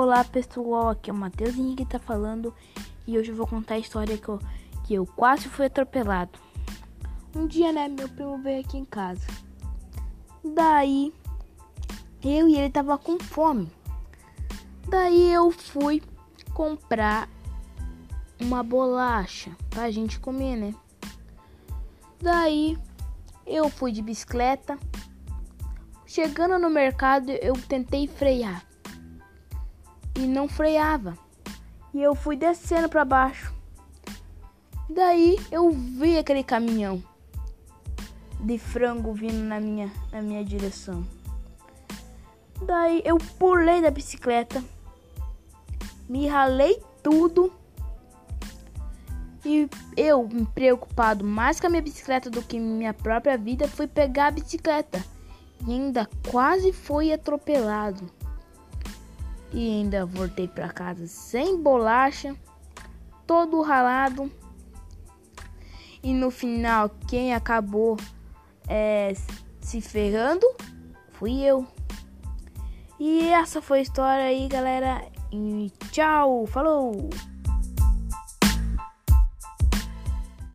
Olá pessoal, aqui é o Matheus Henrique tá falando e hoje eu vou contar a história que eu, que eu quase fui atropelado. Um dia, né, meu primo veio aqui em casa. Daí eu e ele tava com fome. Daí eu fui comprar uma bolacha pra gente comer, né? Daí eu fui de bicicleta. Chegando no mercado, eu tentei frear e não freava. E eu fui descendo para baixo. Daí eu vi aquele caminhão de frango vindo na minha, na minha direção. Daí eu pulei da bicicleta, me ralei tudo. E eu, preocupado mais com a minha bicicleta do que minha própria vida, fui pegar a bicicleta. E ainda quase fui atropelado e ainda voltei para casa sem bolacha, todo ralado. E no final, quem acabou é, se ferrando fui eu. E essa foi a história aí, galera. E tchau, falou!